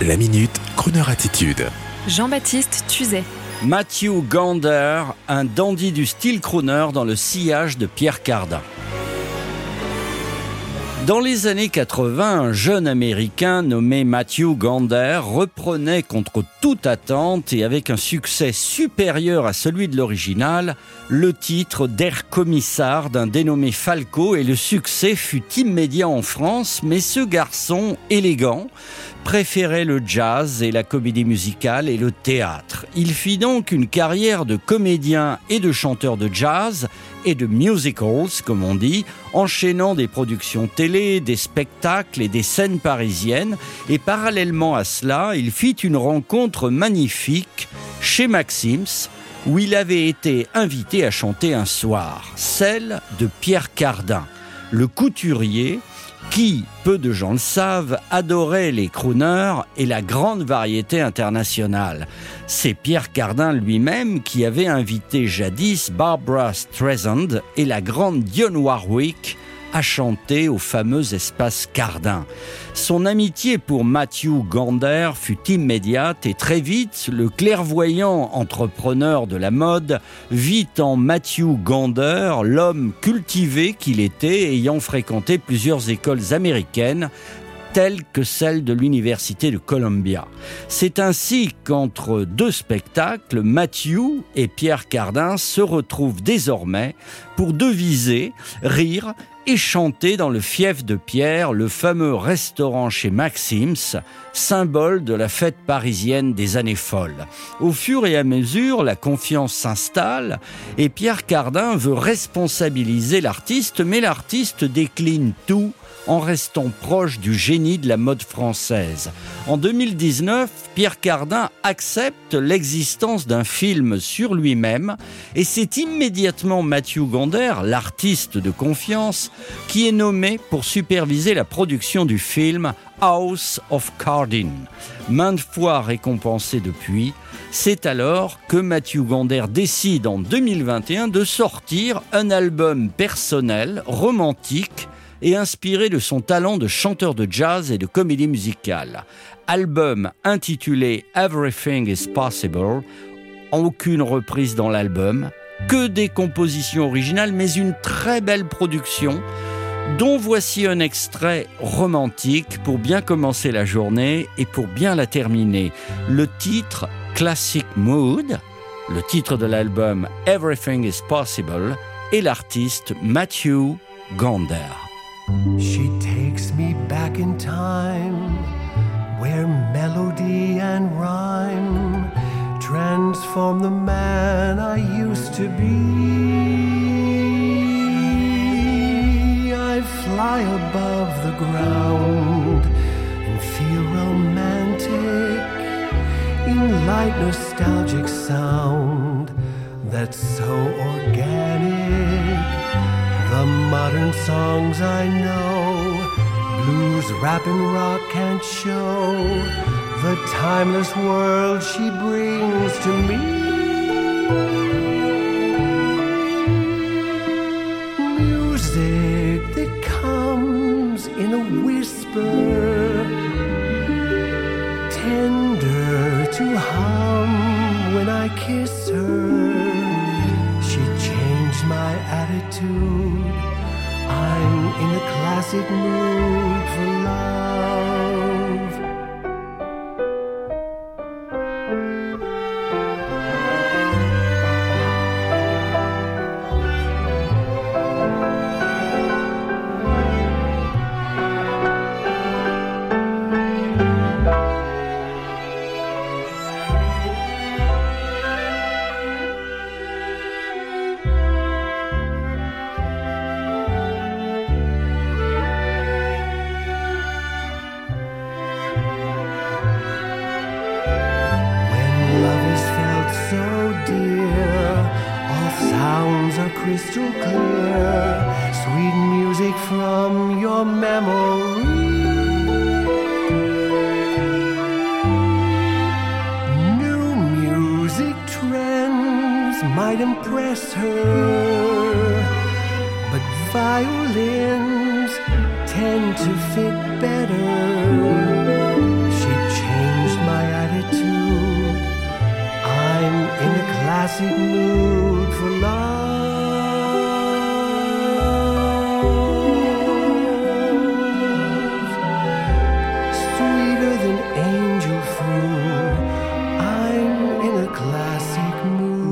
La minute, Kroneur attitude. Jean-Baptiste Tuzet. Matthew Gander, un dandy du style crooner dans le sillage de Pierre Cardin. Dans les années 80, un jeune Américain nommé Matthew Gander reprenait contre toute attente et avec un succès supérieur à celui de l'original le titre d'Air Commissar d'un dénommé Falco et le succès fut immédiat en France, mais ce garçon élégant préférait le jazz et la comédie musicale et le théâtre. Il fit donc une carrière de comédien et de chanteur de jazz et de musicals, comme on dit, enchaînant des productions télé, des spectacles et des scènes parisiennes. Et parallèlement à cela, il fit une rencontre magnifique chez Maxims, où il avait été invité à chanter un soir, celle de Pierre Cardin, le couturier qui, peu de gens le savent, adorait les crooners et la grande variété internationale. C'est Pierre Cardin lui-même qui avait invité jadis Barbara Streisand et la grande Dionne Warwick à chanter au fameux espace Cardin. Son amitié pour Matthew Gander fut immédiate et très vite, le clairvoyant entrepreneur de la mode vit en Matthew Gander l'homme cultivé qu'il était ayant fréquenté plusieurs écoles américaines telle que celle de l'Université de Columbia. C'est ainsi qu'entre deux spectacles, Matthew et Pierre Cardin se retrouvent désormais pour deviser, rire et chanter dans le fief de Pierre, le fameux restaurant chez Maxims, symbole de la fête parisienne des années folles. Au fur et à mesure, la confiance s'installe et Pierre Cardin veut responsabiliser l'artiste, mais l'artiste décline tout en restant proche du génie de la mode française. En 2019, Pierre Cardin accepte l'existence d'un film sur lui-même et c'est immédiatement Mathieu Gander, l'artiste de confiance, qui est nommé pour superviser la production du film House of Cardin. Maintes fois récompensé depuis, c'est alors que Mathieu Gander décide en 2021 de sortir un album personnel, romantique, et inspiré de son talent de chanteur de jazz et de comédie musicale. Album intitulé Everything is Possible, aucune reprise dans l'album, que des compositions originales, mais une très belle production dont voici un extrait romantique pour bien commencer la journée et pour bien la terminer. Le titre Classic Mood, le titre de l'album Everything is Possible, et l'artiste Matthew Gander. She takes me back in time where melody and rhyme transform the man I used to be. I fly above the ground and feel romantic in light nostalgic sound that's so organic the modern songs I know, blues, rap, and rock can't show the timeless world she brings to me. Music that comes in a whisper, a classic mood for love. crystal clear, sweet music from your memory. New music trends might impress her, but violins tend to fit better. She changed my attitude. I'm in a classic mood. Angel fool. I'm in a classic mood